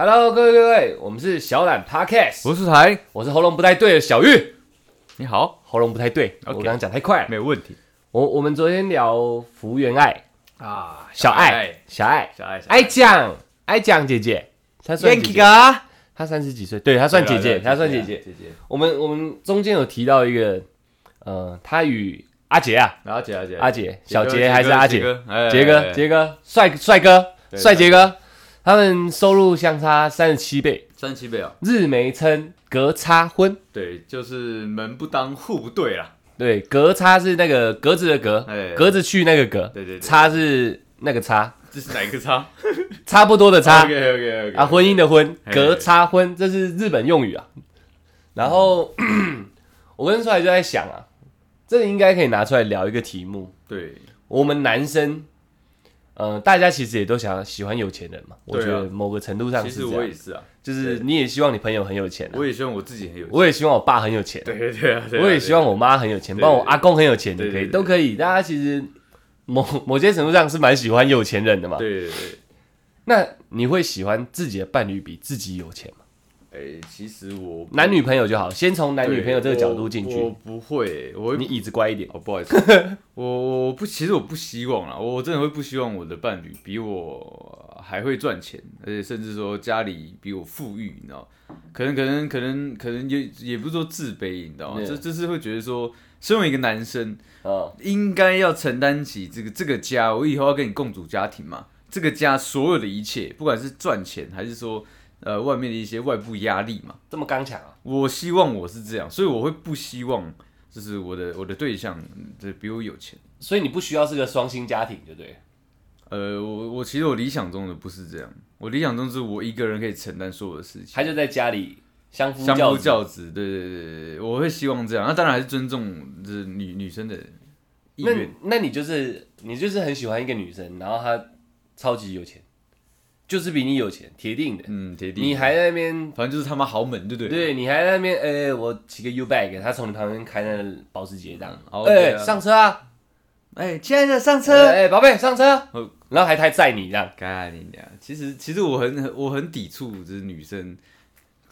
Hello，各位各位，我们是小懒 Podcast，我是台，我是喉咙不太对的小玉，你好，喉咙不太对 OK 我刚刚讲太快。了。没有问题。我我们昨天聊福原爱，啊，小爱，小爱，小爱，爱酱，爱酱姐姐，她算姐姐，啊，她三十几岁，对，她算姐姐，她算姐姐。姐姐，我们我们中间有提到一个，呃，她与阿杰啊，然后姐姐阿杰，小杰还是阿杰？杰杰哥，杰哥，帅帅哥，对帅杰哥，他们收入相差三十七倍，三十七倍啊，日媒称隔差婚。对，就是门不当户不对啦，对，隔差是那个格子的格，哎。格子去那个格，对对对。差是那个差，这是哪一个差？差不多的差。OK OK OK 啊，婚姻的婚，嘿隔差婚，这是日本用语啊。然后 我跟出来就在想啊，这个应该可以拿出来聊一个题目。对，我们男生，呃，大家其实也都想要喜欢有钱人嘛。我觉得某个程度上其实是这样，我也是啊，就是你也希望你朋友很有钱啊，我也希望我自己很有钱，我也希望我爸很有钱，对对对啊，对啊我也希望我妈很有钱，对帮我阿公很有钱都可以，都可以。大家其实某某些程度上是蛮喜欢有钱人的嘛。对对对。那你会喜欢自己的伴侣比自己有钱吗？哎、其实我男女朋友就好，先从男女朋友这个角度进我我。不会，我会你椅子乖一点。哦，不好意思，我我不，其实我不希望啦，我真的会不希望我的伴侣比我还会赚钱，而且甚至说家里比我富裕，你知道？可能可能可能可能也也不是说自卑，你知道吗？对这这是会觉得说，身为一个男生，哦，应该要承担起这个这个家，我以后要跟你共组家庭嘛，这个家所有的一切，不管是赚钱还是说呃外面的一些外部压力嘛。这么刚强啊！我希望我是这样，所以我会不希望就是我的我的对象这比我有钱。所以你不需要是个双薪家庭，对不对？呃，我我其实我理想中的不是这样，我理想中是我一个人可以承担所有的事情，他就在家里相夫相夫教子。对对对对对，我会希望这样。那当然还是尊重就是女女生的意那愿。那你就是你就是很喜欢一个女生，然后她超级有钱，就是比你有钱，铁定的。嗯，铁定。你还在那边反正就是他妈豪门，对不对？对，你还在那边，呃、我骑个 U bag，他从你旁边开那个保时捷这样，好哎、对啊上车啊，哎，亲爱的，上哎、车。哎宝贝上车哦，然后还还载你这样，干你娘！其实其实我很我很抵触，就是女生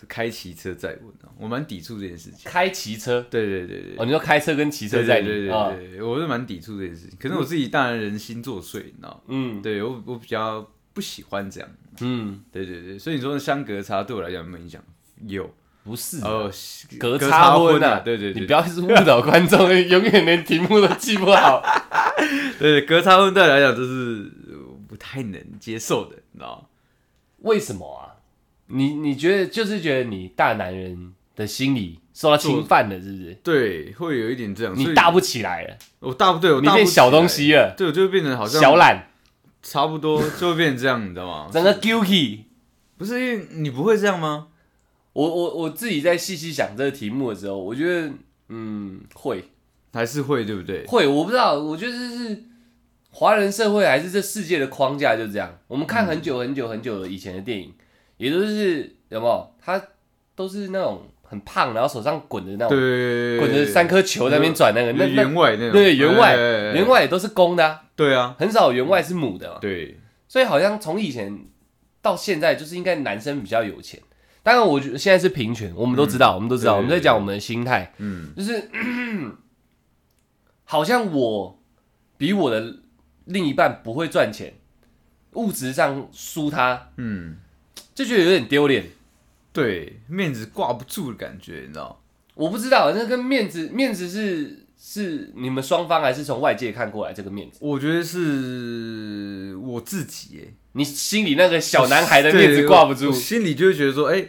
开骑车载我，我蛮抵触这件事情。开骑车，对对对对。哦，你说开车跟骑车对载你，对对啊对对，我是蛮抵触这件事情。可是我自己当然人心作祟，你知道吗？嗯对我我比较不喜欢这样。嗯，对对对，所以你说相隔差对我来讲有没有影响？有不是，哦，隔差差婚啊，对对对，你不要一直误导观众，永远连题目都记不好。对隔差婚对我来讲就是呃不太能接受的，你知道吗？为什么啊？你你觉得就是觉得你大男人的心理受到侵犯了，是不是？对，会有一点这样。你大不起来了，我大不对，我你变小东，西了，对，我就会变成好像小懒，差不多就会变成这样，你知道吗？整个 guilty。不是因为你不会这样吗？我我我自己在细细想这个题目的时候，我觉得，嗯，会还是会对不对？会，我不知道，我觉得这是华人社会还是这世界的框架就这样。我们看很久很久很久以前的电影，也都是有没有？他都是那种很胖，然后手上滚着那种对，滚着三颗球在那边转那个，那那那员外那种，对员外员外也都是公的、啊，对啊，很少员外是母的嘛。对，所以好像从以前到现在，就是应该男生比较有钱。当然，我觉得现在是平权，我们都知道，我们都知道，我们在讲我们的心态，嗯，就是好像我比我的另一半不会赚钱，物质上输他，嗯，就觉得有点丢脸。对，面子挂不住的感觉，你知道？我不知道那跟面子，面子是是你们双方还是从外界看过来这个面子？我觉得是我自己耶，你心里那个小男孩的面子挂不住，心里就会觉得说，哎、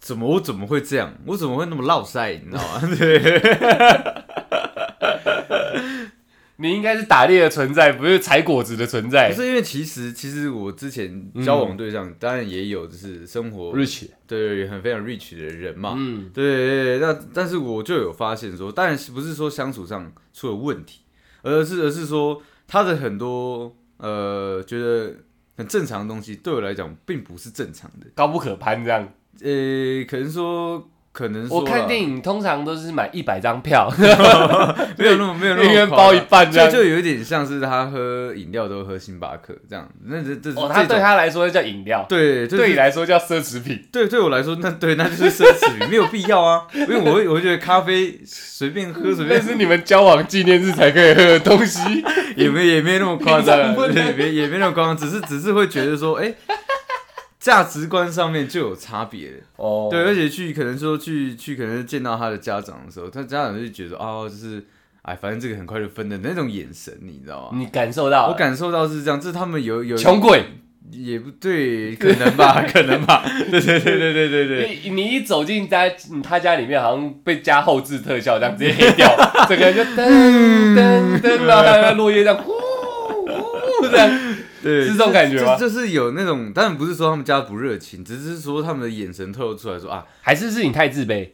怎么我怎么会这样？我怎么会那么落塞？你知道吗？对，你应该是打猎的存在，不是采果子的存在不。是因为其实其实我之前交往对象、当然也有就是生活 rich，对很非常 rich 的人嘛，嗯，对那但是我就有发现说，当然是不是说相处上出了问题，而是而是说他的很多呃觉得很正常的东西，对我来讲并不是正常的。高不可攀这样。呃，可能说可能说我看电影通常都是买一百张票，没有那么没有那么夸张元包一半这就样。就有一点像是他喝饮料都喝星巴克这样，那这这哦，他对他来说叫饮料，对就是对你来说叫奢侈品。对对我来说，那对那就是奢侈品，没有必要啊，因为我会我会觉得咖啡随便喝随那便是你们交往纪念日才可以喝的东西。也没也没那么夸张 也没也没那么夸张，只是只是会觉得说，哎、价值观上面就有差别。哦，对，而且去可能说去去可能见到他的家长的时候，他家长就觉得哦，就是哎，反正这个很快就分的那种眼神，你知道吗？你感受到我感受到是这样，这是他们有有穷鬼。也不对，可能吧，可能吧，对对对对对对对。你你一走进家他家里面，好像被加后置特效，这样直接黑掉，整个人就噔噔噔，然后落叶这样呼呼这样。对，是这种感觉吗就就是有那种，当然不是说他们家不热情，只是说他们的眼神透露出来说啊，还是是你太自卑？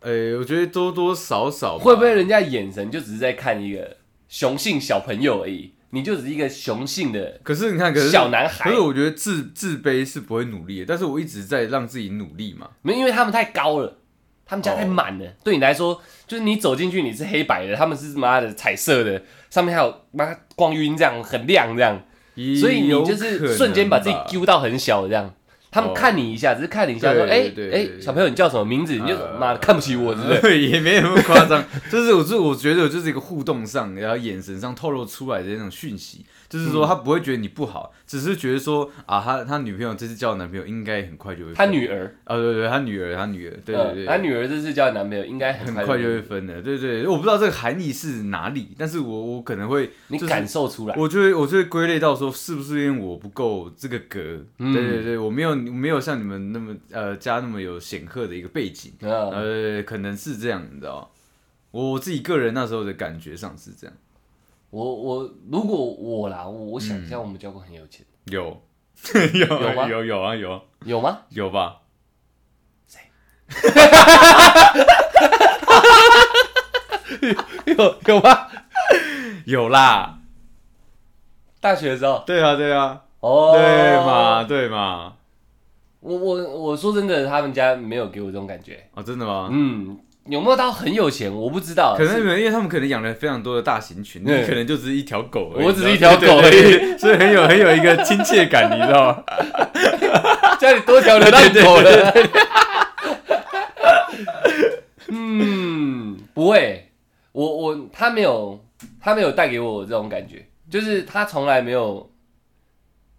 呃、我觉得多多少少会不会人家眼神就只是在看一个雄性小朋友而已？你就只是一个雄性的可是你看，可是小男孩可是我觉得自自卑是不会努力的，但是我一直在让自己努力嘛。没，因为他们太高了，他们家太满了。对你来说，就是你走进去你是黑白的，他们是妈的彩色的，上面还有妈光晕这样很亮这样，所以你就是瞬间把自己吧丢到很小这样。他们哦看你一下，只是看你一下，说：“对哎哎，小朋友，你叫什么名字？”你就呃妈的看不起我，是不是？对，也没有那么夸张，就是我就我觉得就是一个互动上，然后眼神上透露出来的那种讯息，就是嗯。说他不会觉得你不好，只是觉得说啊，他他女朋友这次交的男朋友应该很快就会分。他女儿，啊，对对，他女儿，他女儿，对对对，嗯他女儿这次交男朋友应该快很快就会分的，对对，我不知道这个含义是哪里，但是我我可能会，你就是感受出来。我就会我就会归类到说，是不是因为我不够这个格？嗯。对对对，我没有没有像你们那么呃家那么有显赫的一个背景，嗯，呃，可能是这样，你知道吗？我自己个人那时候的感觉上是这样，我我如果我啦，我我想一下，我们交过很有钱，有。有有吗？有有啊有啊有。吗？有吧？有有吗？有啦，大学的时候，对啊对啊，哦，对嘛对嘛，我我我说真的，他们家没有给我这种感觉。哦真的吗？嗯，有没有到很有钱？我不知道。可能是因为他们可能养了非常多的大型犬，你可能就只是一条狗而已，我只是一条狗而已 所以很有很有一个亲切感，你知道吗？家里多条流浪狗了。嗯，不会，我我他没有他没有带给我这种感觉，就是他从来没有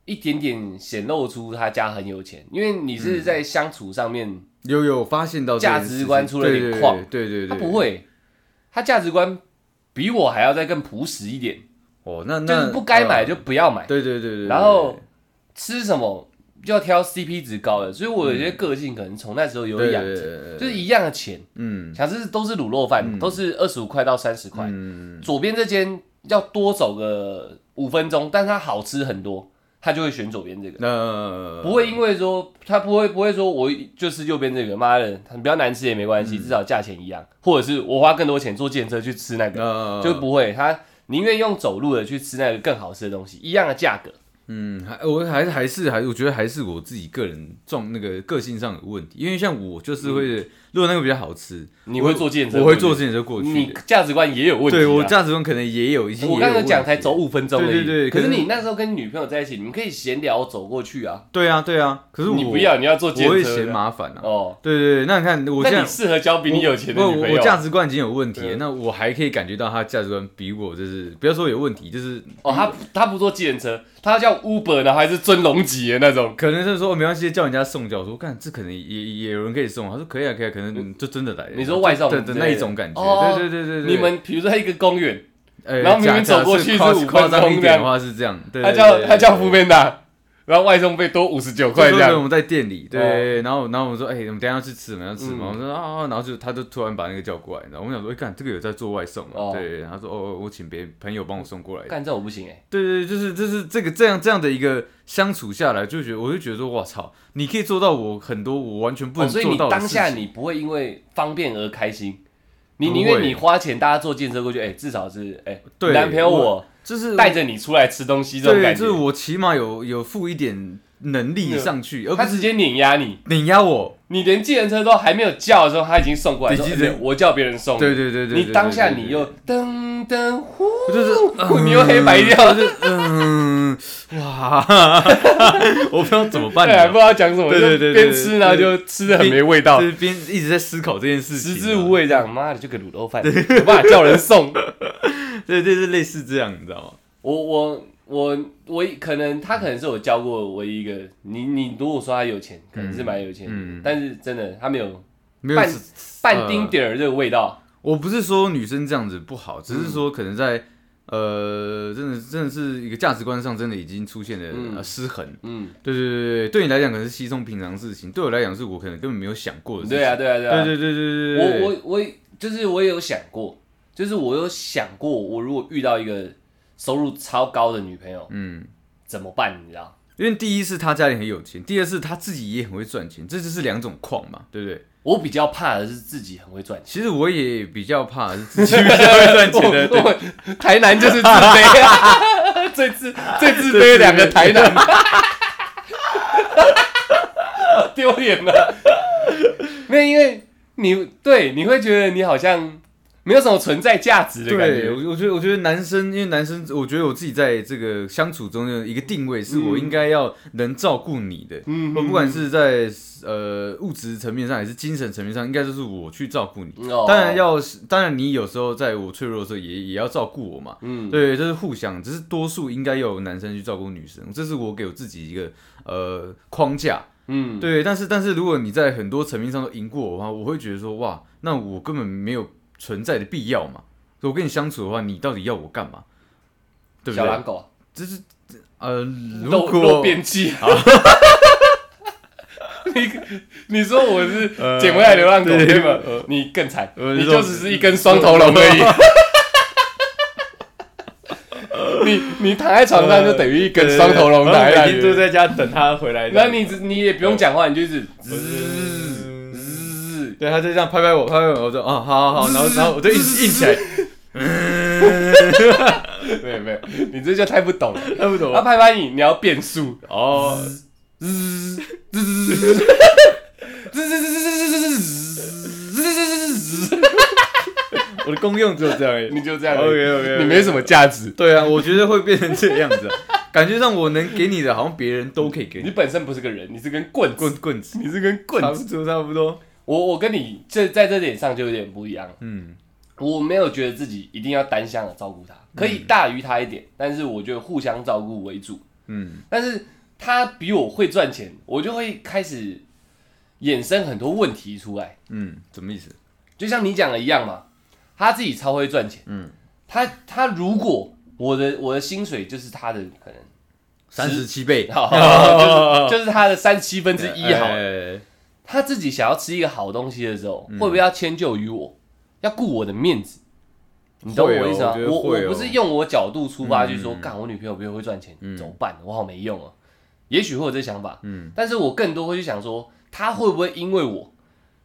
一点点显露出他家很有钱，因为你是在相处上面，有有发现到价值观出了点事情框对对对。他不会，他价值观比我还要再更朴实一点，哦，那就那是不该买呃就不要买，对对对对，对。然后吃什么就要挑 CP 值高的，所以我有些个性可能从那时候有对养成，就是一样的钱，嗯。想吃都是卤肉饭，都是二十五块到三十块，嗯。左边这间要多走个五分钟，但它好吃很多，他就会选左边这个。那不会因为说他不会不会说我就是右边这个，妈的，比较难吃也没关嗯。系，至少价钱一样，或者是我花更多钱坐电车去吃那个，那就不会，他宁愿用走路的去吃那个更好吃的东西，一样的价格。嗯，还我还还是还我觉得还是我自己个人状那个个性上有问题，因为像我就是会，如果那个比较好吃，你会坐电车，我会坐自行车过去你。价值观也有问题、啊。对我价值观可能也有一些，我刚刚讲才走五分钟对对对可是你那时候跟女朋友在一起，你们可以闲聊走过去啊。对啊对啊，可是我你不要，你要坐电车。我会嫌麻烦啊。哦，对对对，那你看我现在那你适合交比你有钱的我我我女朋友。价值观已经有问题了，那我还可以感觉到他价值观比我就是不要说有问题，就是哦，他他不坐计程车，他叫 Uber，呢还是尊龙级的那种。可能是说、哦、没关系，叫人家送叫。我说看，这可能也也有人可以送。他说可以啊，可以啊，可能就真的来了。你说外送的那一种感觉，哦对对对对对。你们比如说在一个公园，呃，然后明明走过去是五分钟这样的话是这样，对他叫他叫福边达，然后外送费多五十九块这样。我们在店里，对，然后然后我们说，哎，我们等一下要去吃，我们要吃嘛。嗯我说啊，然后就他就突然把那个叫过来，然后我们想说，哎，干这个有在做外送嘛？哦对，他说哦，我请别朋友帮我送过来。干这我不行哎，对对，对就是就是这个这样这样的一个相处下来，就觉得我就觉得说，我操，你可以做到我很多我完全不哦，能所以你做到的事情。当下你不会因为方便而开心，你不宁愿你花钱大家坐电车过去，哎，至少是哎，对男朋友我我就是带着你出来吃东西这种，感觉。就是我起码有有付一点能力上去，而不是他直接碾压你，碾压我。你连计程车都还没有叫的时候，他已经送过来说，对其实哎我叫别人送，对对对对，你当下对对对你又噔噔呼，就是 你又黑白掉，就是嗯，哇，我不知道怎么办不知呢，道讲什么，对对就对对边吃然后就吃的很没味道。就，是边一直在思考这件事情，食之无味这样，妈的就个卤肉饭，有办法叫人送。对 对，是类似这样，你知道吗？我我我我可能他可能是我教过唯一一个，你你如果说他有钱，可能是蛮有钱的，嗯嗯但是真的他没有半没有半，半丁点儿这个味道。我不是说女生这样子不好，只是说可能在呃，真的真的是一个价值观上真的已经出现了嗯呃失衡。嗯，对对对对，对你来讲可能是稀松平常事情，对我来讲是我可能根本没有想过的事情。对啊对啊对啊，对对对对对对，我我我就是我也有想过，就是我有想过，我如果遇到一个收入超高的女朋友嗯，怎么办？你知道？因为第一是他家里很有钱，第二是他自己也很会赚钱，这就是两种矿嘛，对不对？我比较怕的是自己很会赚钱。其实我也比较怕的是自己比较会赚钱的，对我我台南就是自卑啊，最自最自卑的两个台南，丢脸了。没有，因为你对你会觉得你好像没有什么存在价值的感对，觉。我我觉得我觉得男生，因为男生，我觉得我自己在这个相处中的一个定位，是我应该要能照顾你的。嗯我不管是在呃物质层面上，还是精神层面上，应该就是我去照顾你。哦当然，要是，当然你有时候在我脆弱的时候也也要照顾我嘛。嗯，对，这是互相，只是多数应该要有男生去照顾女生，这是我给我自己一个呃框架。嗯，对，但是但是如果你在很多层面上都赢过我的话，我会觉得说哇，那我根本没有存在的必要嘛。所以我跟你相处的话，你到底要我干嘛？对不对？小狼狗啊，就是呃，如肉肉果变器。你你说我是呃捡回来流浪狗对对吗呃？你更惨，呃你就只是一根双头龙而已。你你躺在床上就等于一根双头龙躺在那然后每天都，在家等他回来。那你你也不用讲话，你就是对，他就这样拍拍我，拍拍我，我说哦，好好好，然后然后我就硬硬起来 没有没有，你这就太不懂了。太不懂了他拍拍你，你要变速，哦，滋滋滋滋滋滋滋滋滋滋滋滋滋，我的功用只有这样而已。你就这样 OK OK，你没什么价值，对啊，我觉得会变成这样子啊，感觉上我能给你的，好像别人都可以给你。你本身不是个人，你是根棍子，棍棍子，你是根棍子。差不多差不多。我我跟你这在这点上就有点不一样，嗯我没有觉得自己一定要单向的照顾他，可以大于他一点，但是我觉得互相照顾为主。嗯但是他比我会赚钱，我就会开始衍生很多问题出来。嗯，什么意思？就像你讲的一样嘛，他自己超会赚钱，嗯，他他如果我的我的薪水就是他的可能，三十七倍，好 就是就是他的三十七分之一好他自己想要吃一个好东西的时候，嗯会不会要迁就于我，要顾我的面子？你懂会哦我意思吗？我觉得我会哦我不是用我角度出发嗯去说，干我女朋友比我会赚钱，嗯怎么办？我好没用啊。也许会有这想法，嗯但是我更多会去想说，他会不会因为我，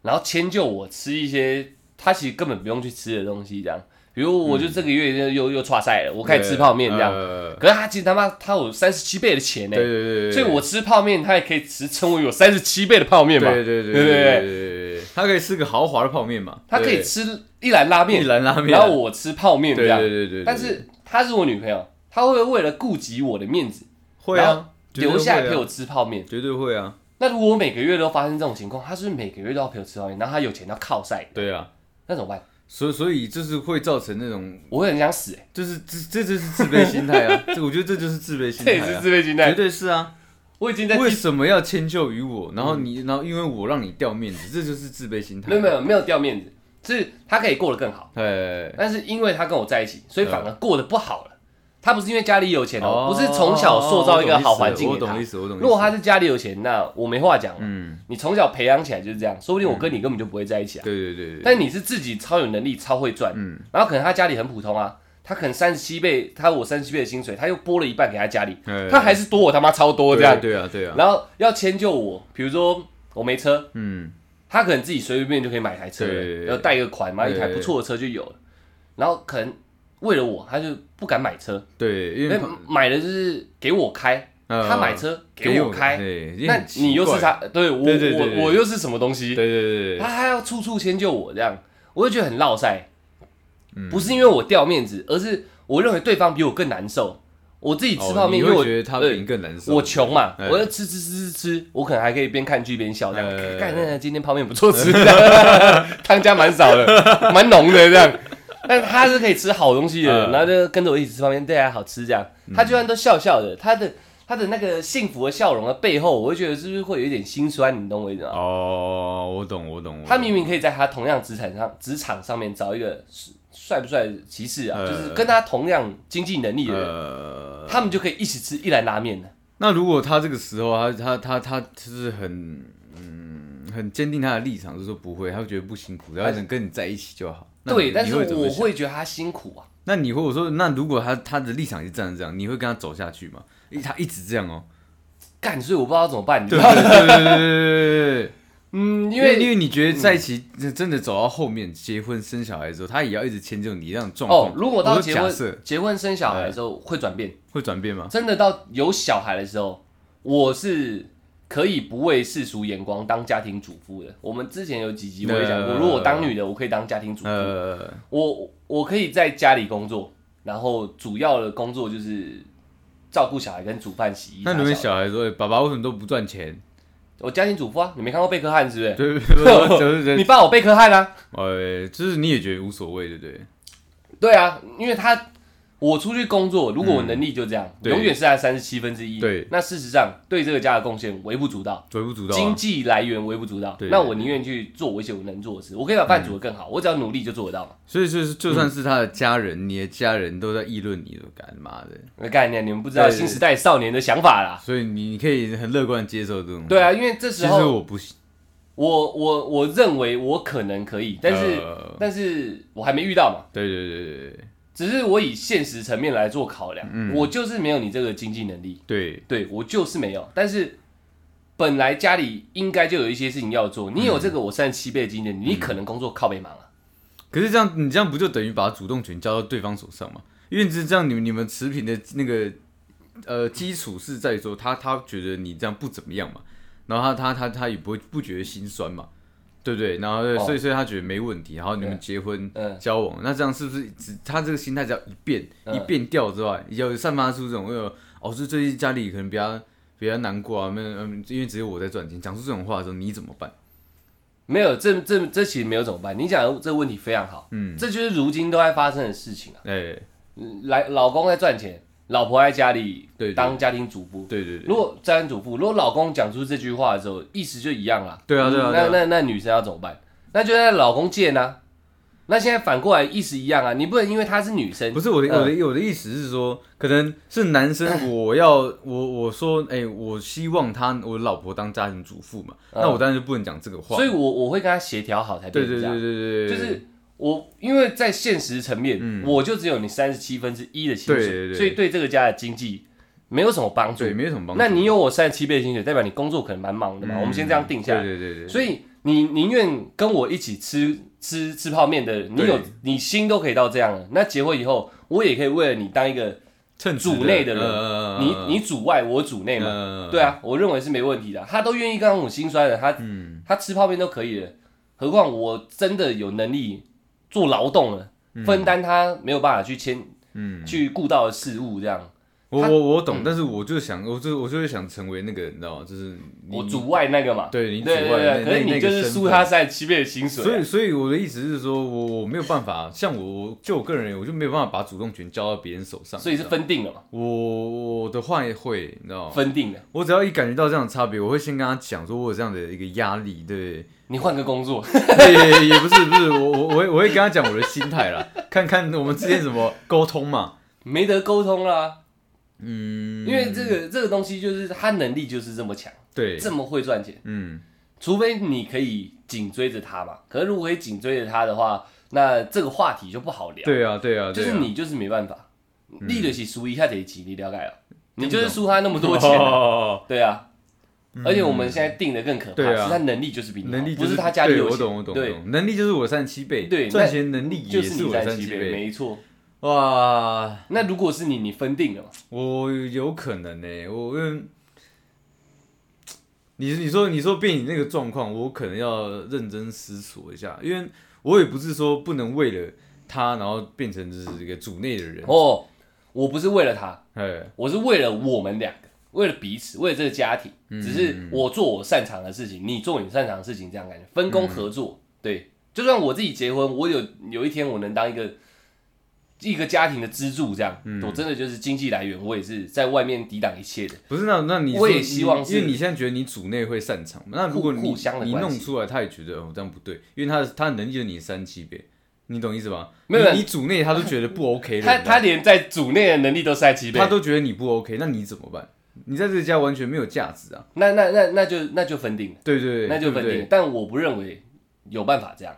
然后迁就我吃一些他其实根本不用去吃的东西，这样，比如我就这个月又、又、又差赛了，我开始吃泡面这样。可是他其实他妈他有三十七倍的钱呢，对对对,所以我吃泡面，他也可以吃称为有三十七倍的泡面嘛，对对对对对对,對,對,對他可以吃个豪华的泡面嘛，他可以吃一篮拉面，一篮拉面，然后我吃泡面这样，对对对,對,對但是她是我女朋友，她会不会为了顾及我的面子，会啊，留下来陪我吃泡面、绝对会啊。那如果我每个月都发生这种情况，他是,不是每个月都要陪我吃泡面，然后他有钱要靠晒，对啊，那怎么办？所以所以就是会造成那种，我会很想死、欸，就是这这就是自卑心态啊，这我觉得这就是自卑心态这也是自卑心态。绝对是啊，我已经在为什么要迁就于我？然后你，然后因为我让你掉面子，这就是自卑心态。没有没有没有掉面子，是他可以过得更好，对，但是因为他跟我在一起，所以反而过得不好了。她不是因为家里有钱哦，哦不是从小塑造一个好环境我懂意。思，我懂意思。如果他是家里有钱，那我没话讲了。嗯，你从小培养起来就是这样，说不定我跟你根本就不会在一起啊。对对对对，但你是自己超有能力、超会赚，嗯。然后可能他家里很普通啊，他可能三十七倍，他我三十七倍的薪水，他又拨了一半给他家里，哎他还是多我他妈超多这样，对啊对啊，然后要迁就我，比如说我没车，嗯，他可能自己随随便便就可以买台车了，对然后贷个款买一台不错的车就有了，然后可能为了我，他就不敢买车，对，因因为为买的就是给我开，呃他买车给给我开，对，那你又是他，他，对我我我又是什么东西？对对对对，他还要处处迁就我，这样我就觉得很落塞。嗯不是因为我掉面子，而是我认为对方比我更难受。我自己吃泡面，因为觉得他比对你更难受。我穷嘛，哎我要吃吃吃吃吃，我可能还可以边看剧边笑这样。哎干，那今天泡面不错吃，汤加蛮少的，蛮浓的这样。但他是可以吃好东西的，嗯然后就跟着我一起吃泡面，对啊，好吃这样。他居然都笑笑的，他的他的那个幸福的笑容的背后，我会觉得是不是会有一点心酸？你懂我意思吗？哦，我懂我懂。我懂他明明可以在他同样职场上职场上面找一个帅不帅的骑士啊，呃就是跟他同样经济能力的人，呃，他们就可以一起吃一兰拉面的。那如果他这个时候他他他他就是很嗯很坚定他的立场，就是说不会，他会觉得不辛苦，然后能跟你在一起就好。那对，但是我你会觉得他辛苦啊。那你会我说，那如果他他的立场是站成这样，你会跟他走下去吗？因为他一直这样哦、干，所以我不知道怎么办，你知对道吗？对对对对对对。嗯，因因为因为为你觉得在一起真的走到后面结婚生小孩之后，他也要一直迁就你这样的状况。，哦如果到结婚结婚生小孩的时候会转变，会转变吗？真的到有小孩的时候，我是可以不为世俗眼光当家庭主妇的。我们之前有几集我也讲过，呃如果我当女的，我可以当家庭主妇。呃，我我可以在家里工作，然后主要的工作就是照顾小孩跟煮饭、洗衣。那你们小孩说，欸爸爸为什么都不赚钱？我家庭主妇啊，你没看过贝克汉是不是？对对对，你爸我贝克汉啊。呃，就是你也觉得无所谓，对不对？对啊，因为他我出去工作，如果我能力就这样，对永远是在三十七分之一。对那事实上对这个家的贡献微不足道，微不足道啊。经济来源微不足道。对那我宁愿去做我一些我能做的事，我可以把饭煮得更好，我只要努力就做得到嘛。所以就是，就算是他的家人，你的家人都在议论你，都干嘛的。那概念你们不知道新时代少年的想法啦。所以你你可以很乐观地接受这种。对啊，因为这时候其实我不行，我我我认为我可能可以，但是、呃但是我还没遇到嘛。对对对对对只是我以现实层面来做考量，嗯我就是没有你这个经济能力，对，对我就是没有。但是本来家里应该就有一些事情要做，你有这个我三十七倍的经济能力，你可能工作靠背忙啊。可是这样，你这样不就等于把主动权交到对方手上吗？因为是这样，你们你们持平的那个呃基础是在于说他他觉得你这样不怎么样嘛，然后他他他他也不会不觉得心酸嘛，对不对？然后哦所以所以他觉得没问题，然后你们嗯结婚嗯交往，那这样是不是只他这个心态只要一变嗯一变掉之外，有散发出这种呃哦，是最近家里可能比较比较难过啊，没有嗯，因为只有我在赚钱，讲出这种话的时候你怎么办？没有，这这这其实没有怎么办？你讲的这个问题非常好，嗯，这就是如今都在发生的事情啊。哎，来，老公在赚钱，老婆在家里对对当家庭主妇。对对对，如果家庭主妇，如果老公讲出这句话的时候，意思就一样啦。对啊对啊那那那女生要怎么办？那就让老公贱啊。那现在反过来意思一样啊，你不能因为她是女生，不是我的，嗯我的我的意思是说，可能是男生，我要我我说，哎、我希望他我老婆当家庭主妇嘛，嗯那我当然就不能讲这个话。所以我我会跟他协调好才对对变成这样。对对对，就是我因为在现实层面，嗯我就只有你三十七分之一的薪水，所以对这个家的经济没有什么帮助对。没什么帮助。那你有我三十七倍的薪水，代表你工作可能蛮忙的嘛？嗯我们先这样定下来。对对对对，所以你宁愿跟我一起吃吃吃泡面的，你有你心都可以到这样了。那结婚以后，我也可以为了你当一个趁主内的人，呃你你主外我主内嘛。呃对啊，我认为是没问题的。他都愿意跟我心酸的，他嗯他吃泡面都可以了，何况我真的有能力做劳动了，分担他没有办法去牵嗯，去顾到的事物，这样我我我懂，但是我就想，我就我就会想成为那个，你知道吗？就是你我主外那个嘛。对你主外对，可是那那你就是输他三十七倍的薪水啊。所以，所以我的意思是说，我我没有办法，像我，我就我个人我就没有办法把主动权交到别人手上。所以是分定了嘛，我我的话也会，你知道吗？分定的。我只要一感觉到这样的差别，我会先跟他讲说，我有这样的一个压力，对，你换个工作，也也也不是不是，我我我会我会跟他讲我的心态啦，看看我们之间怎么沟通嘛。没得沟通啦。嗯，因为这个这个东西就是他能力就是这么强，对，这么会赚钱，嗯，除非你可以紧追着他嘛。可是如果可以紧追着他的话，那这个话题就不好聊。对啊对啊，对啊。就是你就是没办法，立得起输一下这一期，你了解了？你就是输他那么多钱啊，哦。对啊。而且我们现在定的更可怕，是他能力就是比你能力就不是他家里有钱，对我懂我懂对，能力就是我三十七倍，对赚钱能力也就是你我三三七倍，十七倍。没错。哇，那如果是你，你分定了吗？我有可能呢、我因为你你说你说变你那个状况，我可能要认真思索一下，因为我也不是说不能为了他，然后变成就是一个组内的人，哦，我不是为了他，哎，我是为了我们两个，为了彼此，为了这个家庭。嗯只是我做我擅长的事情，你做你擅长的事情，这样感觉分嗯工合作。对，就算我自己结婚，我有有一天我能当一个一个家庭的支柱，这样，嗯我真的就是经济来源，我也是在外面抵挡一切的。不是那那你我也希望是因为你现在觉得你组内会擅长，那如果你互互相的你弄出来，他也觉得哦这样不对，因为他的他的能力就是你三七倍，你懂意思吧？没有你你主内他都觉得不 OK 了，他他连在组内的能力都三七倍他，都觉得你不 OK，那你怎么办？你在这家完全没有价值啊！那那那那就那就分定了，对对对，那就分对不对。定。但我不认为有办法这样。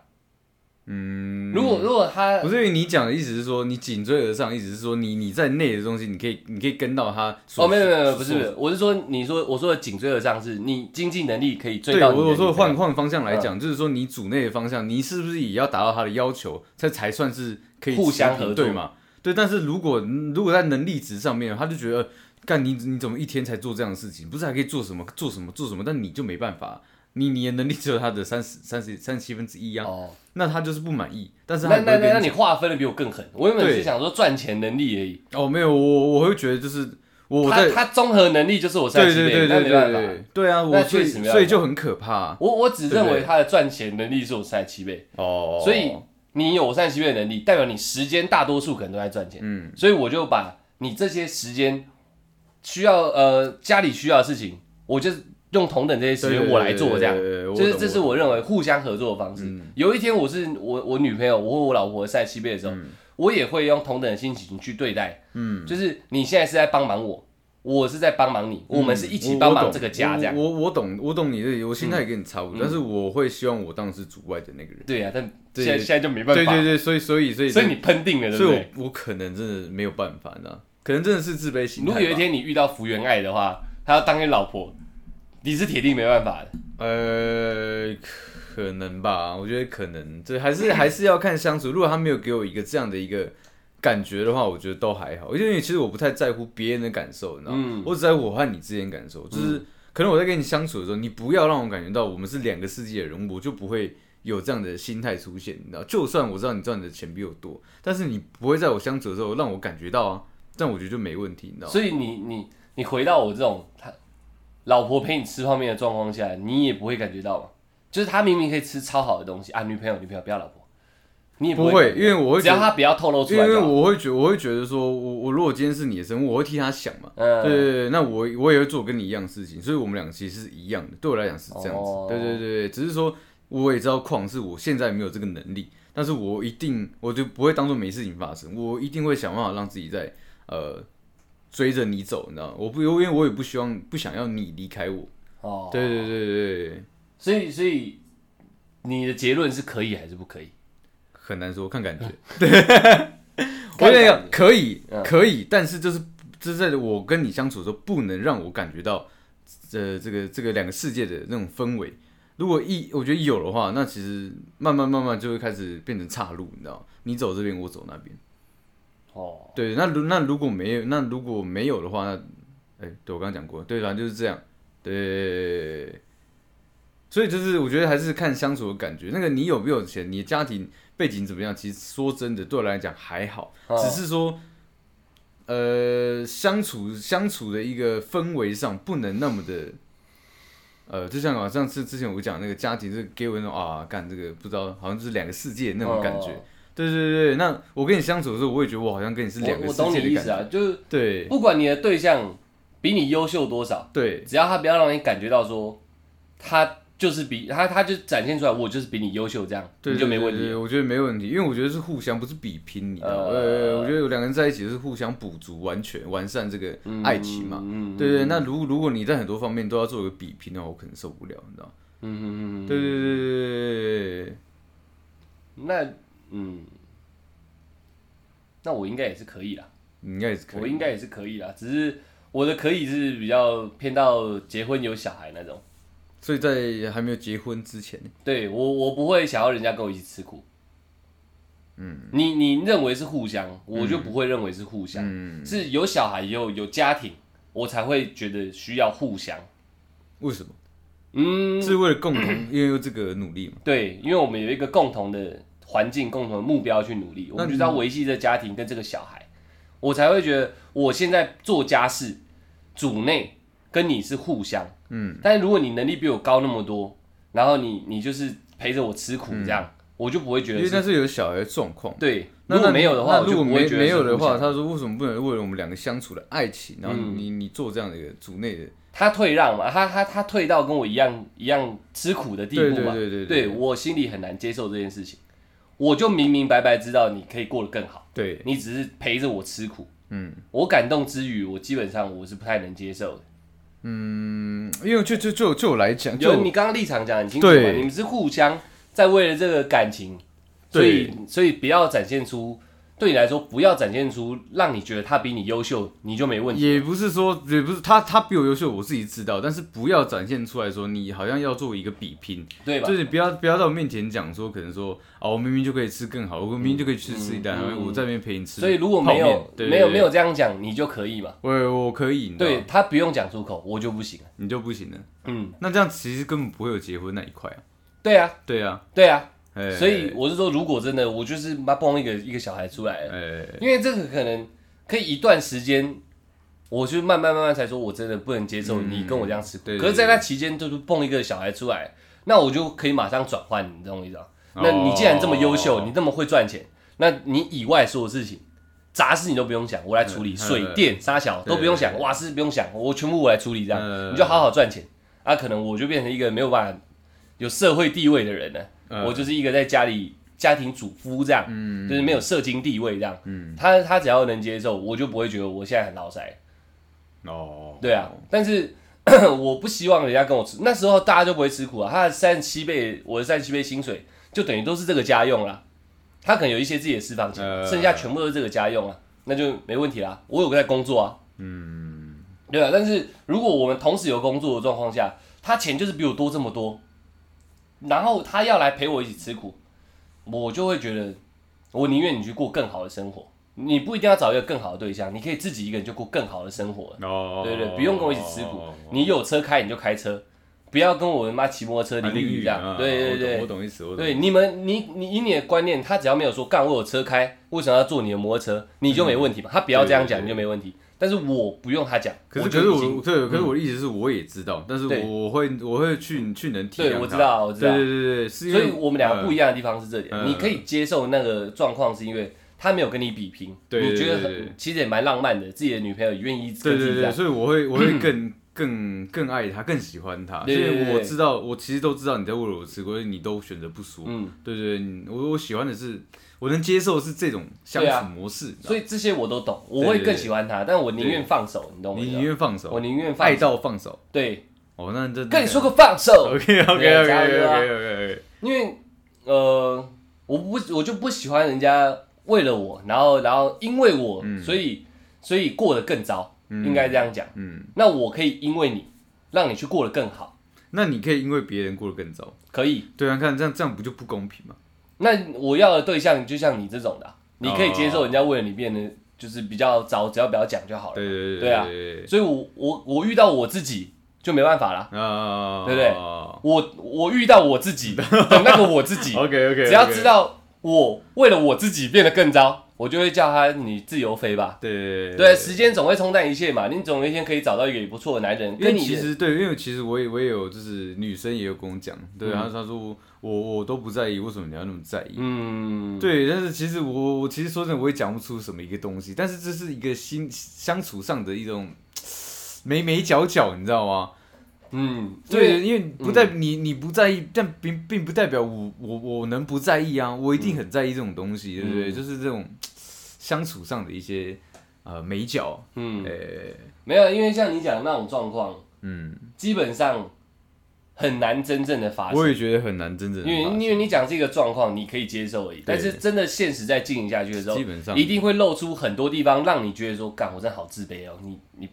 嗯，如果如果他不是因为你讲的意思是说你紧追而上，意思是说你你在内的东西，你可以你可以跟到他所。哦，没有没有，不是我是说，你说我说的紧追而上是你经济能力可以追对，到对我我说换换方向来讲，就是说你组内的方向，你是不是也要达到他的要求，这才算是可以互相合作对嘛？对，但是如果如果在能力值上面，他就觉得干你你怎么一天才做这样的事情？不是还可以做什么做什么做什么？但你就没办法，你你的能力只有他的三十三十三十七分之一啊，哦，那他就是不满意，但是他那那那那你划分的比我更狠，我原本是想说赚钱能力而已，哦没有我我会觉得就是我他他综合能力就是我三对七倍，对对对那没办法。对对对。啊，那我所以确实没有所以就很可怕。啊我我只认为他的赚钱能力是我三十七倍，哦，所以你有三十七倍的能力，代表你时间大多数可能都在赚钱，嗯。所以我就把你这些时间需要呃家里需要的事情，我就是用同等这些时对间我来做这样。对对对对就是这是我认为互相合作的方式。嗯有一天我是我我女朋友，我和我老婆在西贝的时候，我也会用同等的心情去对待。嗯，就是你现在是在帮忙我，我是在帮忙你，我们是一起帮忙这个家这样。我我我懂，我懂你的，我心态也跟你差不多，嗯但是我会希望我当时主外的那个人。对呀、但现在现在就没办法。对对对，所以所以所以所以你喷定了，对所以？我我可能真的没有办法，你知道，可能真的是自卑心态。如果有一天你遇到福原爱的话，她要当你老婆，你是铁定没办法的。呃，可能吧，我觉得可能，这还是还是要看相处。如果他没有给我一个这样的一个感觉的话，我觉得都还好。因为其实我不太在乎别人的感受，你知道吗？嗯我只在乎我和你之间感受。就是可能我在跟你相处的时候，你不要让我感觉到我们是两个世界的人，我就不会有这样的心态出现。你知道，就算我知道你赚的钱比我多，但是你不会在我相处的时候让我感觉到啊，这样我觉得就没问题，你知道吗？所以你你你回到我这种他老婆陪你吃泡面的状况下，你也不会感觉到嘛？就是他明明可以吃超好的东西啊，女朋友女朋友不要老婆，你也不会，因为我会只要他不要透露出来因为。我会觉我会觉得说，我我如果今天是你的生活，我会替他想嘛。嗯，对对对，那我我也会做跟你一样的事情，所以我们俩其实是一样的。对我来讲是这样子。哦对对对对，只是说我也知道矿是我现在没有这个能力，但是我一定我就不会当做没事情发生，我一定会想办法让自己在呃追着你走，你知道吗？我不因为我也不希望不想要你离开我。哦，对对对对对，所以所以你的结论是可以还是不可以？很难说，看感觉。我看跟你讲感，觉可以嗯可以，但是就是就是在我跟你相处的时候，不能让我感觉到呃这个这个两个世界的那种氛围。如果一我觉得有的话，那其实慢慢慢慢就会开始变成岔路，你知道吗？你走这边，我走那边。哦，对，那如那如果没有，那如果没有的话，那哎、对我刚刚讲过，对，反正就是这样。对，所以就是我觉得还是看相处的感觉。那个你有没有钱，你的家庭背景怎么样？其实说真的，对我来讲还好，哦只是说，呃，相处相处的一个氛围上不能那么的。呃，就像我上次之前我讲那个家庭，是给我那种啊，干这个不知道，好像就是两个世界那种感觉。哦对对对对，那我跟你相处的时候，我也觉得我好像跟你是两个世我我懂界的感觉。你意思啊，就是对不管你的对象比你优秀多少，对只要他不要让你感觉到说他就是比他他就展现出来我就是比你优秀这样，对，你就没问题我觉得没问题，因为我觉得是互相，不是比拼，你知道吗？呃呃，我觉得有两个人在一起是互相补足、完全完善这个爱情嘛。嗯对对，那如如果你在很多方面都要做一个比拼的话，我可能受不了，你知道吗？嗯嗯嗯，对对对对对对，那嗯，那我应该也是可以啦，你应该也是可以。我应该也是可以啦，只是我的可以是比较偏到结婚有小孩那种。所以在还没有结婚之前，对我我不会想要人家跟我一起吃苦，嗯，你你认为是互相，我就不会认为是互相，嗯，是有小孩以后有家庭，我才会觉得需要互相。为什么？嗯，是为了共同因为这个努力嘛？对，因为我们有一个共同的环境、共同的目标去努力，我们就是要维系这家庭跟这个小孩，我才会觉得我现在做家事，主内跟你是互相，嗯，但是如果你能力比我高那么多，然后你你就是陪着我吃苦这样，我就不会觉得因为那是是有小孩的状况。对。那如果没有的话，那如果没我就不会觉得没有的话，他说为什么不能为了我们两个相处的爱情，然后嗯。你你做这样的一个主内的，他退让嘛，他他他退到跟我一样一样吃苦的地步嘛，对对对。对我心里很难接受这件事情。我就明明白白知道你可以过得更好，对，你只是陪着我吃苦。嗯。我感动之余，我基本上我是不太能接受的。嗯，因为就就就就我来讲，有就你刚刚立场讲得很清楚嘛，对。你们是互相在为了这个感情，所以所以不要展现出对你来说不要展现出让你觉得他比你优秀，你就没问题。也不是说也不是他他比我优秀，我自己知道，但是不要展现出来说你好像要做一个比拼，对吧就？是不要不要在我面前讲说可能说啊我明明就可以吃更好，我明明就可以去吃一单，嗯嗯我在那边陪你吃，所以如果没有对没有没有，这样讲，你就可以嘛？我我可以，对他不用讲出口，我就不行了。你就不行了。嗯，那这样其实根本不会有结婚那一块啊。对啊，对啊，对啊，哎所以我是说，如果真的我就是妈蹦一个一个小孩出来了，哎因为这个可能可以一段时间，我就慢慢慢慢才说，我真的不能接受你跟我这样吃苦。嗯对对可是，在那期间就是蹦一个小孩出来，那我就可以马上转换，你懂我意思吗？那你既然这么优秀，哦你这么会赚钱，那你以外所有事情。杂事你都不用想，我来处理，嗯水嗯电沙小都不用想，瓦斯不用想，我全部我来处理，这样嗯你就好好赚钱。啊，可能我就变成一个没有办法有社会地位的人了，嗯我就是一个在家里家庭主夫这样，嗯就是没有社经地位这样。嗯他他只要能接受，我就不会觉得我现在很老塞。哦，对啊，但是 我不希望人家跟我吃，那时候大家就不会吃苦啊。他的三十七倍，我的三十七倍薪水，就等于都是这个家用啦。他可能有一些自己的私房钱，呃剩下全部都是这个家用啊，那就没问题啦。我有个在工作啊，嗯对啊。但是如果我们同时有工作的状况下，他钱就是比我多这么多，然后他要来陪我一起吃苦，我就会觉得，我宁愿你去过更好的生活。你不一定要找一个更好的对象，你可以自己一个人就过更好的生活了。哦，对对，不用跟我一起吃苦。你有车开你就开车，不要跟我他妈骑摩托车啊淋雨这样。对对对我懂意思，我懂。对，你们你你以你的观念，他只要没有说干我有车开，为什么要坐你的摩托车，你就没问题嘛。他不要这样讲，你就没问题。但是我不用他讲，可是可是我对，可是我的意思是我也知道，但是我我会我会去去能体谅他。对我知道我知道。对对对对，所以我们两个不一样。的地方是这点，嗯你可以接受那个状况，是因为他没有跟你比拼，你觉得其实也蛮浪漫的，自己的女朋友也愿意对对对，跟自己这样。所以我会我会更更更爱他，更喜欢他，所以我知道，我其实都知道你在为了我吃亏，你都选择不说。嗯，对对，对我我喜欢的是，我能接受是这种相对啊。处模式，所以这些我都懂，我会更喜欢他，但我宁愿放手，你懂我意你？宁愿放手，我宁愿放爱手。到放手。对，哦，那这跟你说个放手，OK OK OK 对 OK OK 啊 OK OK，因为呃，我不我就不喜欢人家为了我，然后然后因为我，嗯。所以所以过得更糟，应该这样讲。嗯，那我可以因为你，让你去过得更好，那你可以因为别人过得更糟，可以。对啊，看这样这样不就不公平吗？那我要的对象就像你这种的啊、你可以接受人家为了你变得就是比较糟，只要不要讲就好了。对对对对啊所以我我我遇到我自己就没办法啦。啊，对不对我我遇到我自己的那个我自己？OK OK，只要知道我为了我自己变得更糟，我就会叫他你自由飞吧。对对，时间总会冲淡一切嘛，你总有一天可以找到一个也不错的男人，因为跟你其实对，因为其实我也我也有，就是女生也有跟我讲，对，嗯然后她说我我都不在意，为什么你要那么在意？嗯，对，但是其实我我其实说真的，我也讲不出什么一个东西，但是这是一个心相处上的一种 眉眉角角，你知道吗？嗯，对，对，因为不在你你不在意，但并并不代表我我我能不在意啊，我一定很在意这种东西，对不对？嗯。就是这种相处上的一些呃美角，嗯，诶，没有，因为像你讲的那种状况，嗯，基本上很难真正的发生。我也觉得很难真正地因为因为你讲这个状况，你可以接受而已，但是真的现实在进行下去的时候，基本上。一定会露出很多地方，让你觉得说，干，我真的好自卑哦，你你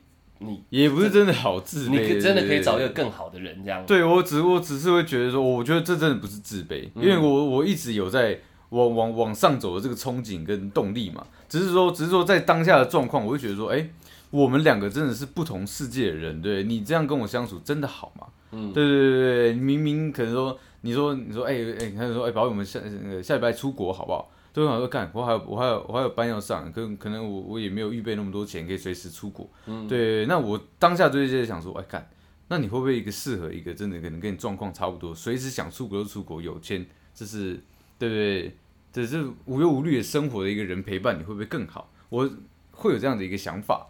你也不是真的好自卑，你可真的可以找一个更好的人，这样。对我只我只是会觉得说，我觉得这真的不是自卑，因为我我一直有在往往往上走的这个憧憬跟动力嘛。只是说，只是说在当下的状况，我就觉得说，哎、我们两个真的是不同世界的人，对你这样跟我相处真的好吗？嗯，对对对对，明明可能说，你说你说，哎、哎、你看说，哎、宝贝，我们下那个下礼拜出国好不好？都会想说，干，我还有我还有我还有班要上，可可能我我也没有预备那么多钱，可以随时出国。嗯对，那我当下就是在想说，哎、干，那你会不会一个适合一个真的可能跟你状况差不多，随时想出国就出国，有钱，这是对不对？这是无忧无虑的生活的一个人陪伴，你会不会更好？我会有这样的一个想法。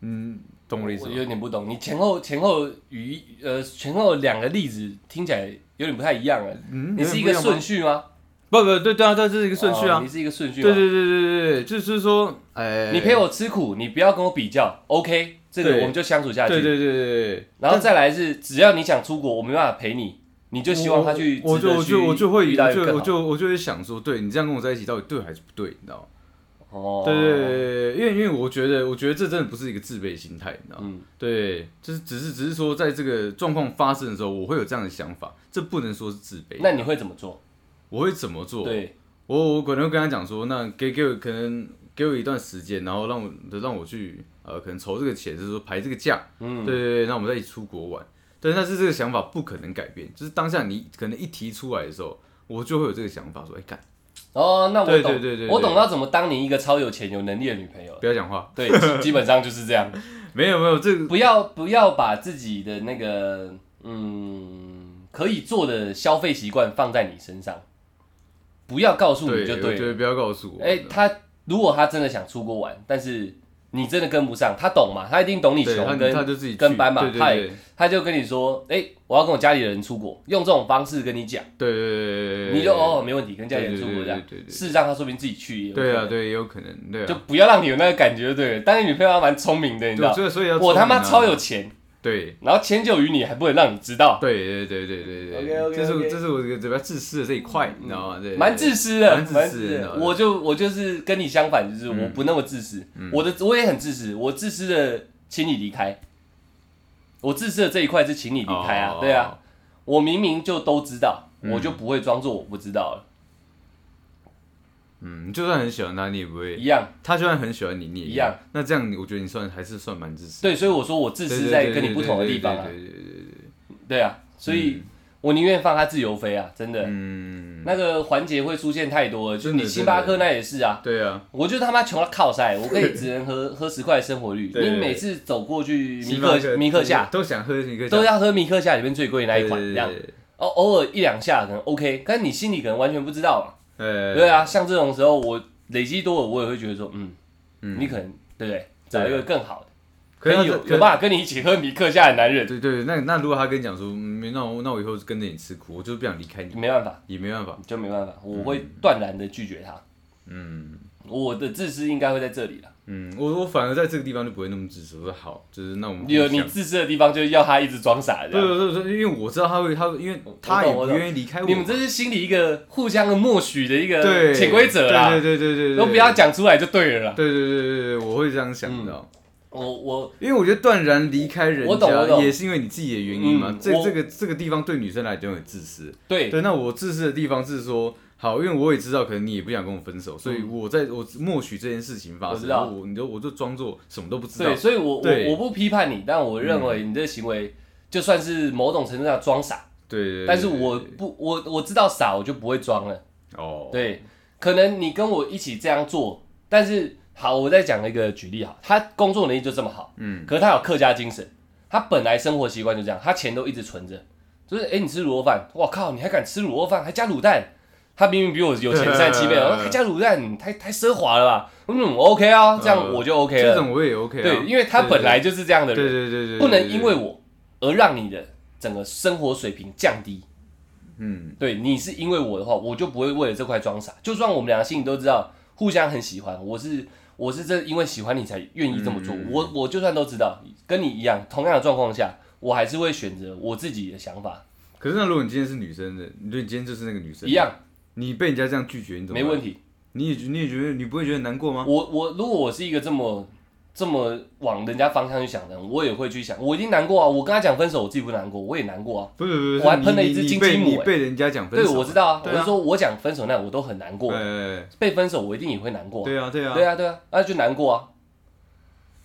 嗯，懂我的意思我吗？有点不懂，你前后前后语呃前后两个例子听起来有点不太一样了。嗯，你是一个顺序？序吗？不不对对啊，对，这是一个顺序啊。哦你是一个顺序吗。对对对对对对，就是说，哎，你陪我吃苦，你不要跟我比较，OK，这个对我们就相处下去。对对对对对，然后再来是，只要你想出国，我没办法陪你，你就希望他去我就我值得去就我就会遇到我就一个更好我就我就会想说，对你这样跟我在一起到底对还是不对，你知道吗？哦，对对对对，因为因为我觉得我觉得这真的不是一个自卑心态，你知道吗？嗯，对，就是只是只是说在这个状况发生的时候，我会有这样的想法，这不能说是自卑。那你会怎么做？我会怎么做？对，我我可能会跟他讲说，那给给我可能给我一段时间，然后让我让我去呃，可能筹这个钱，就是说排这个假，嗯，对对对，那我们再一起出国玩。对，但是这个想法不可能改变，就是当下你可能一提出来的时候，我就会有这个想法，说，哎、干，哦，那我懂，对对对对对。我懂要怎么当你一个超有钱、有能力的女朋友。不要讲话，对，基基本上就是这样，没有没有，这个不要不要把自己的那个嗯可以做的消费习惯放在你身上，不要告诉对，你就对了。对不要告诉我，哎、他如果他真的想出国玩，但是你真的跟不上，他懂嘛？他一定懂你穷，跟他就自己跟班嘛对对他对。他就跟你说，哎、我要跟我家里人出国，用这种方式跟你讲，对对对对对，你就哦没问题，跟家里人出国这样。事实上他说不定自己去对啊，对，也有可能，对啊，就不要让你有那个感觉，就对？了。但是女朋友还蛮聪明的，你知道，，所以所以要我他妈超有钱，对。然后迁就于你，还不能让你知道，对对对对对对。OK，OK，OK。这是我这是我这个比较自私的这一块，你知道吗？对，蛮自私的，蛮自私的。我就我就是跟你相反，就是我不那么自私，我的我也很自私，我自私的请你离开，我自私的这一块是请你离开啊哦，对啊，我明明就都知道，嗯。我就不会装作我不知道了，嗯，就算很喜欢他，你也不会一样。他就算很喜欢你，你也一样。那这样，我觉得你算还是算蛮自私。对，所以我说我自，私在跟你不同的地方啊对，对对对对对对啊，所以我宁愿放他自由飞啊，真的。嗯，那个环节会出现太多了，就是你星巴克那也是啊，对啊，我就他妈穷到靠塞，我可以 只能喝喝十块的生活率。你每次走过去米克米克夏，都想喝米克夏都要喝米克夏里面最贵的那一款，对这样哦，偶尔一两下可能 OK，但是你心里可能完全不知道嘛。呃，对啊，像这种时候我累积多了，我也会觉得说，嗯，嗯你可能对不对？找一个更好的，可以有有办法跟你一起喝米克夏的男人，对对，那那如果他跟你讲说，嗯那我那我以后跟着你吃苦，我就是不想离开你，没办法，也没办法。就没办法，我会断然的拒绝他。嗯我的自私应该会在这里了。嗯，我我反而在这个地方就不会那么自私。我说好，就是那我们有你自私的地方，就是要他一直装傻这对。对对对，因为我知道他会，他会，因为他也不懂我懂愿意离开我嘛。你们这是心里一个互相的默许的一个潜规则啦，对对对对对，都不要。讲出来就对了啦。对对对对对，我会这样想嗯的。我我因为我觉得断然离开人家，我懂我懂也是因为你自己的原因嘛嗯。我这这个这个地方对女生来讲很自私。对对，那我自私的地方是说，好，因为我也知道，可能你也不想跟我分手，所以我在我默许这件事情发生，嗯我你就我就装作什么都不知道对，。所以我我我不批判你，但我认为你这个行为就算是某种程度上装傻，对对对。但是我不我我知道傻，我就不会装了。哦，对，可能你跟我一起这样做，但是好，我再讲一个举例哈，他工作能力就这么好，嗯，可是他有客家精神，他本来生活习惯就这样，他钱都一直存着，就是哎、诶你吃卤肉饭，我靠，你还敢吃卤肉饭，还加卤蛋，他明明比我有钱三七倍，还加卤蛋，太太奢华了吧？嗯，OK 啊，这样我就 OK 了。这种我也 OK 啊。对，因为他本来就是这样的对人，对对对，不能因为我而让你的整个生活水平降低。嗯对你是因为我的话，我就不会为了这块装傻。就算我们两个心里都知道互相很喜欢，我是我是真因为喜欢你才愿意这么做。嗯我我就算都知道跟你一样同样的状况下，我还是会选择我自己的想法可是那如果你今天是女生的，你对你今天就是那个女生一，样，你被人家这样拒绝，你怎么没问？题。你也觉你也觉得你不会觉得难过吗？我我如果我是一个这么这么往人家方向去想的人，我也会去想，我一定难过啊！我跟他讲分手，我自己不难过，我也难过啊。不是不是，我还你喷了一只金鸡母欸被人家讲分对，手，我知道啊，我是说我讲分手那我都很难过，哎，被分手我一定也会难过啊。对啊对啊对啊，对啊，那就难过啊。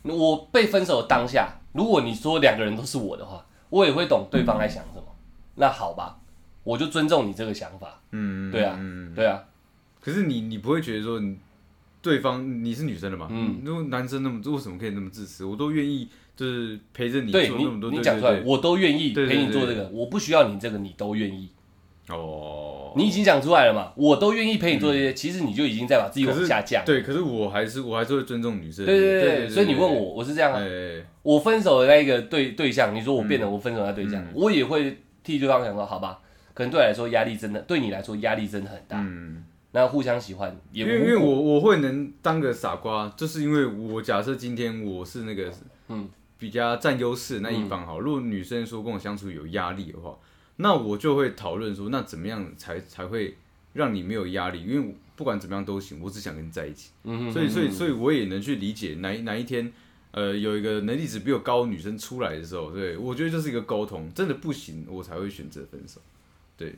我被分手的当下，如果你说两个人都是我的话，我也会懂对方在想什么。那好吧，我就尊重你这个想法。嗯，对啊嗯，对啊，可是你你不会觉得说你对方你是女生的嘛？嗯，如果男生那么为什么可以那么自私？我都愿意就是陪着你做那么多，你讲出来，我都愿意陪你做这个，我不需要你这个，你都愿意。哦，你已经讲出来了嘛，我都愿意陪你做这些，其实你就已经在把自己往下降。对，可是我还是我还是会尊重女生。对对对对，所以你问我，我是这样啊。哎，我分手的那一个对对象，你说我变了我分手的那对象嗯，我也会替对方想说，好吧，可能对我来说压力真的，对你来说压力真的很大。嗯，那互相喜欢也因为因为我我会能当个傻瓜，就是因为我假设今天我是那个嗯比较占优势的那一方好，如果女生说跟我相处有压力的话，那我就会讨论说，那怎么样才才会让你没有压力？因为不管怎么样都行，我只想跟你在一起。嗯哼所以所以嗯所以我也能去理解哪一哪一天，呃，有一个能力值比我高的女生出来的时候，对我觉得这是一个沟通，真的不行，我才会选择分手。对，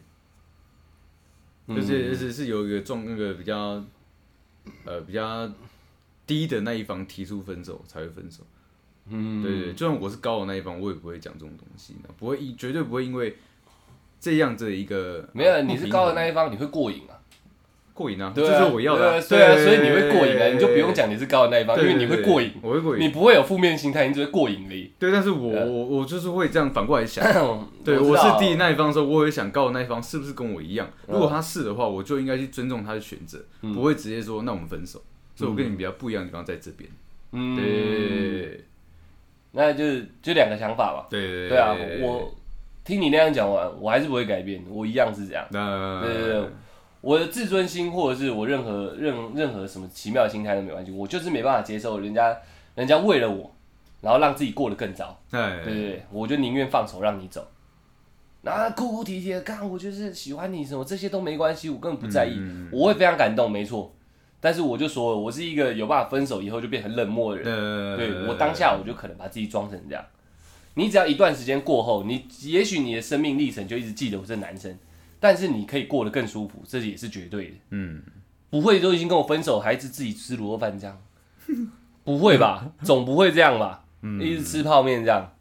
嗯而且而且是有一个重那个比较，呃比较低的那一方提出分手才会分手。嗯对对，就算我是高的那一方，我也不会讲这种东西，不会因绝对不会因为这样子的一个没有，呃你是高的那一一方，你会过瘾啊。过瘾啊，这是我要的啊、对啊，所以你会过瘾啊，你就不用讲你是高的那一方，因为你会过瘾，，我会过瘾。你不会有负面心态，你只会过瘾而已。对，但是我我我就是会这样反过来想，对我是低那一方的时候，我也想高的那一方是不是跟我一样？嗯如果他是的话，我就应该去尊重他的选择，嗯不会直接说那我们分手。所以我跟你比较不一样的地方在这边。嗯，对那就是就两个想法吧。对对对啊，我听你那样讲完，我还是不会改变，我一样是这样。对对，我的自尊心或者是我任何任任何什么奇妙的心态都没关系，我就是没办法接受人家人家为了我，然后让自己过得更糟。哎对对对，我就宁愿放手让你走。那哭哭啼啼的，干我就是喜欢你什么这些都没关系，我根本不在意，嗯我会非常感动，没错。但是我就说了，我是一个有办法分手以后就变成冷漠的人。呃对我当下我就可能把自己装成这样。你只要一段时间过后，你也许你的生命历程就一直记得我是男生，但是你可以过得更舒服，这也是绝对的。嗯，不会都已经跟我分手，还是自己吃卤肉饭这样？不会吧？总不会这样吧？一直吃泡面这样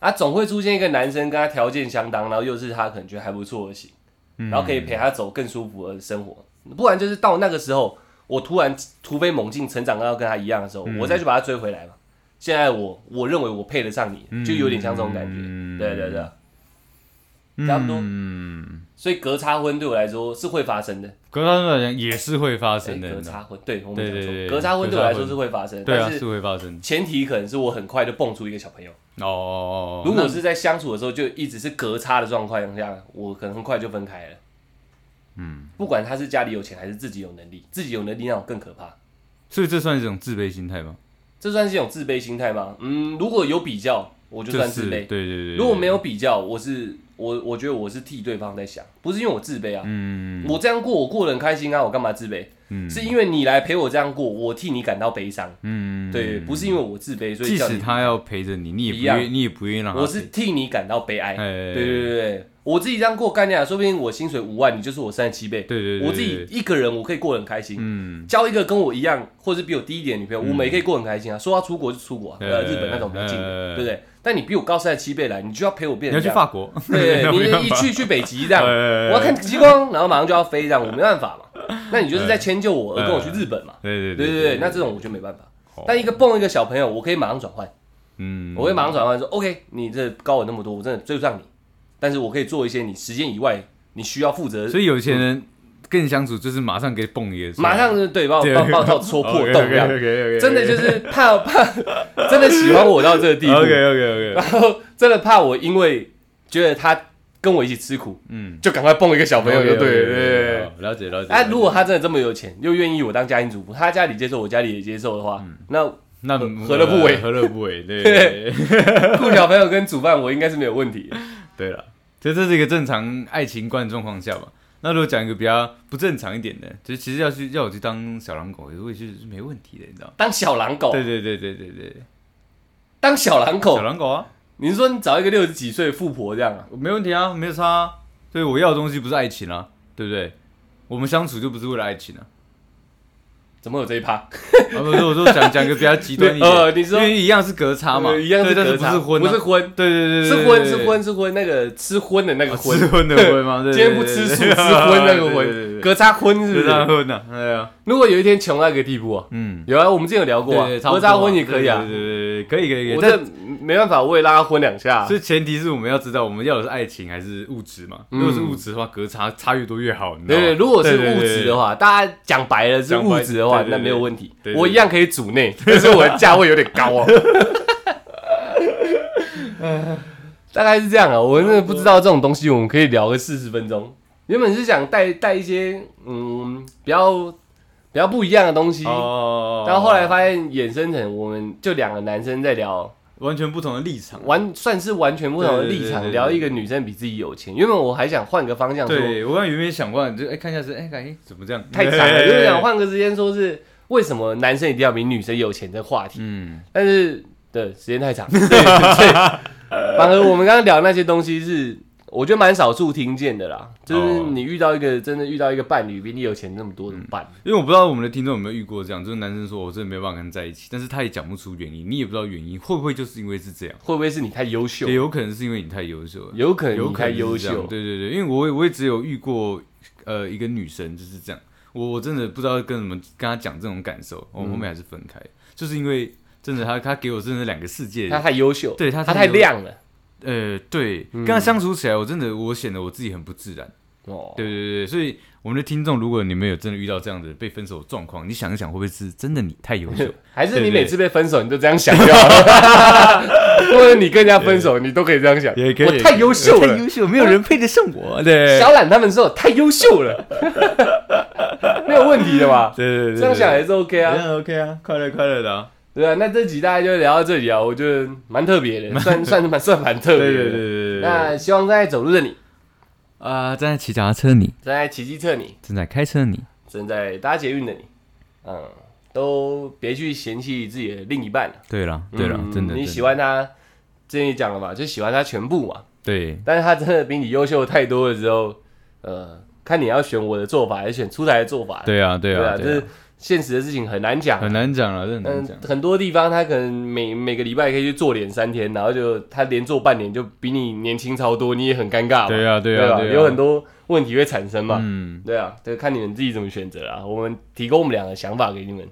啊？总会出现一个男生跟他条件相当，然后又是他可能觉得还不错的型，然后可以陪他走更舒服的生活。不然就是到那个时候，我突然突飞猛进，成长到跟他一样的时候，我再去把他追回来嘛。现在我我认为我配得上你，就有点像这种感觉。嗯对对对，差不多嗯，所以隔差婚对我来说是会发生的。隔差婚来讲也是会发哎生的，隔差婚，对我们讲错，对对对隔差婚对我来说是会发生，对啊，但是是会发生。前提可能是我很快就蹦出一个小朋友。哦，如果是在相处的时候就一直是隔差的状况下，我可能很快就分开了。嗯，不管他是家里有钱还是自己有能力，自己有能力那种更可怕。所以这算是一种自卑心态吗？这算是一种自卑心态吗？嗯，如果有比较，我就算自卑；是对对对，如果没有比较，我是我我觉得我是替对方在想，不是因为我自卑啊。嗯，我这样过，我过得很开心啊，我干嘛自卑？嗯是因为你来陪我这样过，我替你感到悲伤。嗯，对，不是因为我自卑，所以即使他要陪着你，你也不愿，你也不愿意让他。我是替你感到悲哀。对对对，我自己这样过概念啊，说不定我薪水五万，你就是我三十七倍。对对对，我自己一个人我可以过得很开心，嗯，交一个跟我一样或者是比我低一点的女朋友，我们也可以过得很开心啊。说要出国就出国啊，呃，日本那种比较近对不对？但你比我高三十七倍来，你就要陪我变你要成这样。去法国，对，你一去去北极这样，哎我要看极光，然后马上就要飞这样，我没办法嘛。那你就是在迁就我而跟我去日本嘛？对对对对对，那这种我就没办法哦。但一个蹦一个小朋友，我可以马上转换。嗯，我会马上转换说，OK，你这高我那么多，我真的追不上你，但是我可以做一些你时间以外你需要负责，所以有钱人跟你相处就是马上给你蹦一个，马上就对把我对。把我把我套戳破洞这样。真的就是怕怕，真的喜欢我到这个地步，OK OK OK，然后真的怕我因为觉得他跟我一起吃苦，嗯，就赶快蹦一个小朋友就对了，对。了了解了解。哎，如果他真的这么有钱，又愿意我当家庭主妇，他家里接受，我家里也接受的话，那那何何乐不为？何乐不为？对对 顾小朋友跟煮饭，我应该是没有问题。对了，所以这是一个正常爱情观的状况下吧。那如果讲一个比较不正常一点的，就是其实要去要我去当小狼狗，我也是没问题的，你知道吗？当小狼狗，对对对对对对，当小狼狗小，狼狗啊，你是说你找一个六十几岁的富婆这样啊？没问题啊，没有差啊。对我要的东西不是爱情啊，对不对？我们相处就不是为了爱情啊。怎么有这一趴？啊，不是，我说讲讲个比较极端一点，呃，你说因为一样是隔差嘛，呃一样是隔差，不是婚啊，不是婚，对对对对，是婚是婚是婚，那个吃荤的那个荤，吃荤的荤吗？对 今天不吃素吃荤那个荤，隔差婚是不是隔差是？荤呐，对啊，如果有一天穷到一个地步啊，嗯，有啊，我们之前有聊过啊对对，差不隔多啊差荤也可以啊对。对对对，可以可以可以，我这没办法，我也拉他荤两下啊。所以前提是我们要知道我们要的是爱情还是物质嘛？嗯如果是物质的话，隔差差越多越好，你知道吗？对对，如果是物质的话，大家讲白了是物质的话，那没有问题我一样可以组内，但是我的价位有点高哦。大概是这样啊，我真的不知道这种东西，我们可以聊个四十分钟。原本是想带带一些嗯比较比较不一样的东西，哦，然后后来发现衍生成我们就两个男生在聊，完全不同的立场，完算是完全不同的立场，对对对对对聊一个女生比自己有钱。原本我还想换个方向说，对我刚原本想过，就哎看一下是哎感觉怎么这样，太长了，对就是想换个时间说是为什么男生一定要比女生有钱这个话题，嗯，但是对时间太长，对对，反而我们刚刚聊那些东西是。我觉得蛮少数听见的啦，就是哦。你遇到一个真的遇到一个伴侣比你有钱那么多怎么办？因为我不知道我们的听众有没有遇过这样，就是男生说我真的没有办法跟他在一起，但是他也讲不出原因，你也不知道原因，会不会就是因为是这样？会不会是你太优秀？也？有可能是因为你太优秀。了，有可能太优秀，对对对，因为我也我也只有遇过呃一个女生就是这样，我我真的不知道跟什么跟她讲这种感受，我、嗯。后面还是分开，就是因为真的她她给我真的两个世界，他太优秀，对他他太太亮了。呃对，嗯。跟他相处起来，我真的我显得我自己很不自然，哦，对对对对，所以我们的听众，如果你们有真的遇到这样的被分手的状况，你想一想会不会是真的你太优秀？还是你每次被分手，你都这样想？就好了，或者你跟人家分手，你都可以这样想。也可以我太优秀了，太优秀，没有人配得上我，对。小懒他们说我太优秀了，没有问题的吧？对对对，这样想也是 OK 啊，啊，OK 啊，快乐快乐的啊，对啊。那这集大家就聊到这里啊，我觉得蛮特别的，算算是蛮算蛮特别的。对对对对对，那希望正在走路的你，啊，正在骑脚踏车你，正在骑机车你，正在开车你，正在搭捷运的你，嗯，都别去嫌弃自己的另一半了。对了对了嗯，真的，你喜欢他，之前也讲了嘛，就喜欢他全部嘛。对但是他真的比你优秀太多了之后，呃，看你要选我的做法，还是选出台的做法。对啊对啊，对啊，这是现实的事情很难讲。很难讲了，这很难嗯讲，，很多地方他可能每每个礼拜可以去做脸三天，然后就他连做半年就比你年轻超多，你也很尴尬。对啊对对？啊对啊，有很多问题会产生嘛。嗯，对啊，对，看你们自己怎么选择啊。我们提供我们两个想法给你们。嗯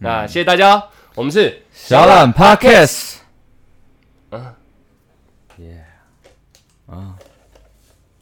那谢谢大家哦，我们是小懒 Podcast，啊啊。